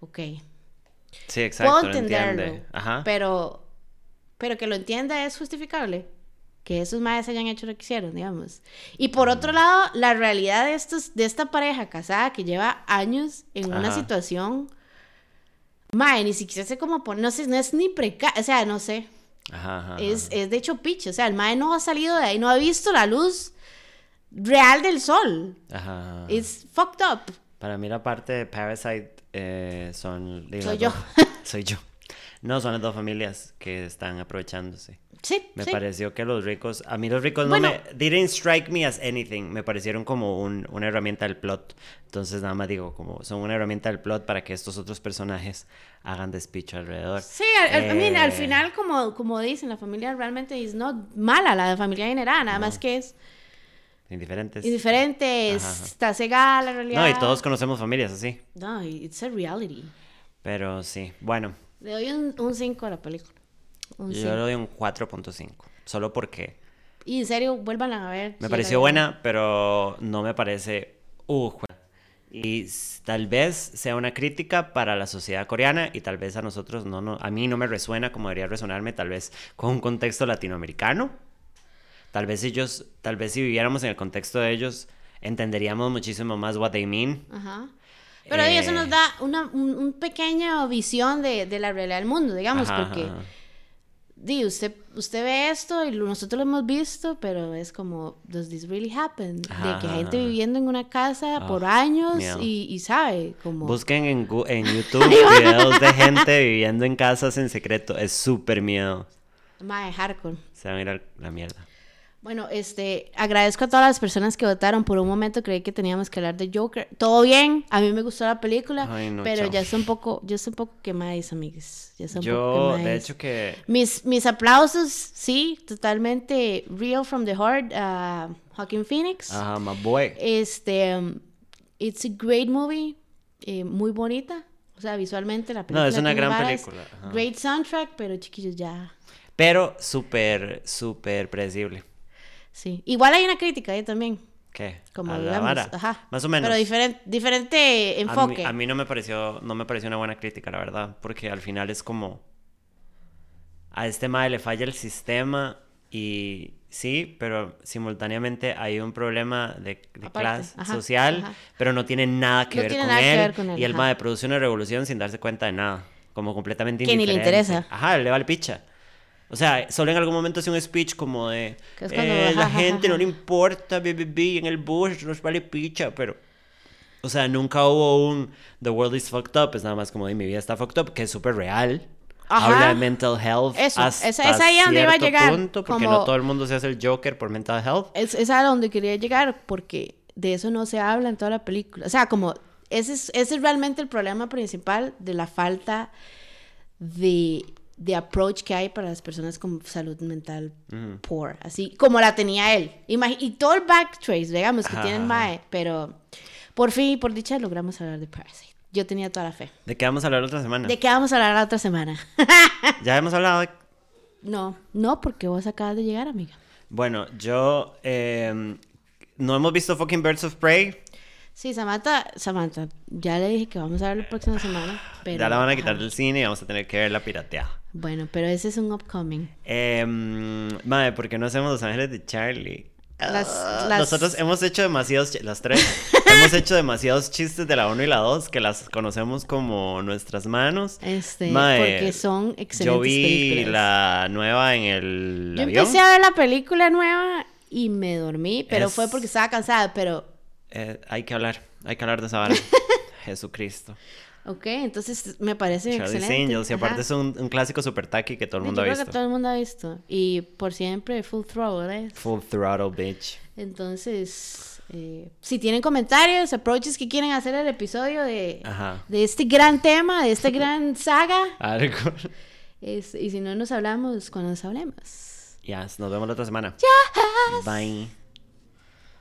ok, Sí, exacto, puedo lo entenderlo, pero, pero que lo entienda es justificable. Que esos madres hayan hecho lo que hicieron, digamos. Y por Mm. otro lado, la realidad de, estos, de esta pareja casada que lleva años en una situación, mae, ni siquiera sé cómo poner, no sé, no es ni precaria, o sea, no sé, Ajá, ajá, es, es de hecho piche, o sea, el mae no ha salido de ahí, no ha visto la luz real del sol. Ajá. It's fucked up. Para mí la parte de Parasite eh, son... digo, Soy yo. Soy yo. No, son las dos familias que están aprovechándose. Sí, Me sí. pareció que los ricos, a mí los ricos Bueno. no me, didn't strike me as anything, me parecieron como un- una herramienta del plot. Entonces nada más digo, como son una herramienta del plot para que estos otros personajes hagan despicho alrededor. Sí, al, mean, al Eh, final, como, como dicen, la familia realmente es no mala, la familia general, nada más que es Indiferentes. indiferente, Ajá, ajá. está cegada la realidad. No, y todos conocemos familias así. No, it's a reality. Pero sí, bueno, Le doy un 5 a la película. Un yo cinco. le doy un 4.5. Solo porque Y en serio, vuelvan a ver. me pareció buena, pero no me parece... Uh, y tal vez sea una crítica para la sociedad coreana y tal vez a nosotros no, no a mí no me resuena como debería resonarme tal vez con un contexto latinoamericano. Tal vez ellos, tal vez si viviéramos en el contexto de ellos entenderíamos muchísimo más what they mean. Ajá. Pero ahí eso Eh. nos da una un, un pequeña visión de, de la realidad del mundo, digamos, Ajá, porque ajá. Di, usted, usted ve esto y nosotros lo hemos visto, pero es como, ¿does this really happen? Ajá, de que gente ajá. viviendo en una casa por Ah, años y, y sabe, como... Busquen en, en YouTube videos de gente viviendo en casas en secreto. Es súper miedo. Mae, hardcore. Se van a ir a la mierda. Bueno, este, agradezco a todas las personas que votaron. Por un momento creí que teníamos que hablar de Joker. Todo bien, a mí me gustó la película, Ay, no, pero chao. ya está un poco, ya está un poco quemadis, amigos. Ya está un poco Yo, de quemadis. hecho, que Mis, mis aplausos, sí, totalmente real from the heart a Joaquin Phoenix. Ajá, my boy. Este, um, it's a great movie, eh, muy bonita. O sea, visualmente la película. es una gran varas. película, ajá. Great soundtrack, pero chiquillos ya. Pero súper, súper predecible. Sí. Igual hay una crítica ahí también. ¿Qué? Como a la vara. ajá. Más o menos. Pero diferente, diferente A mí, enfoque. a mí no me pareció, no me pareció una buena crítica, la verdad, porque al final es como a este madre le falla el sistema y sí, pero simultáneamente hay un problema de, de clase ajá, social, ajá. pero no tiene nada que, No ver, tiene con nada que él, ver con él, y el madre produce una revolución sin darse cuenta de nada, como completamente Que ni le indiferente. interesa. Ajá, le vale picha. O sea, solo en algún momento hace un speech como de es "Eh, la gente no le importa, BBB, en el bush nos vale picha, pero o sea, nunca hubo un The world is fucked up, es nada más como de mi vida está fucked up, que es súper real. Ajá. Habla de mental health. Eso, hasta esa- esa ahí donde iba a llegar, punto, porque como- no todo el mundo se hace el Joker por mental health. Es, es a donde quería llegar, porque de eso no se habla en toda la película. O sea, como ese es, ese es realmente el problema principal de la falta de, de approach que hay para las personas con salud mental poor, así como la tenía él. Imagi- y todo el backtrace, digamos, que Ajá, tiene el ajá. Mae, pero por fin y por dicha logramos hablar de Parasite. Yo tenía toda la fe. ¿De qué vamos a hablar otra semana? ¿De qué vamos a hablar la otra semana? Ya hemos hablado de... no, no, porque vos acabas de llegar, amiga. Bueno, yo... eh, no hemos visto fucking Birds of Prey. Sí, Samantha, Samantha, ya le dije que vamos a ver la próxima semana. Pero, ya la van a ajá. quitar del cine y vamos a tener que verla pirateada. Bueno, pero ese es un upcoming. Eh, madre, ¿por qué no hacemos Los Ángeles de Charlie? Las- Ah, las- Nosotros hemos hecho demasiados, las tres, hemos hecho demasiados chistes de la 1 y la 2 que las conocemos como nuestras manos. Este, Mae, porque son excelentes Yo vi películas. la nueva en el Yo avión. empecé a ver la película nueva y me dormí, pero Es- fue porque estaba cansada, pero... Eh, hay que hablar, hay que hablar de esa vara. Jesucristo. Ok, entonces me parece Charlie's excelente. Angels. Y aparte Ajá. es un, un clásico super tacky que todo el Yo mundo ha creo visto. que todo el mundo ha visto. Y por siempre, Full Throttle, ¿eh? Full throttle, bitch. Entonces, eh, si tienen comentarios, approaches que quieren hacer el episodio de, Ajá. de este gran tema, de esta gran saga, Algo. es- y si no nos hablamos, cuando nos hablemos. Ya, nos vemos la otra semana. Bye.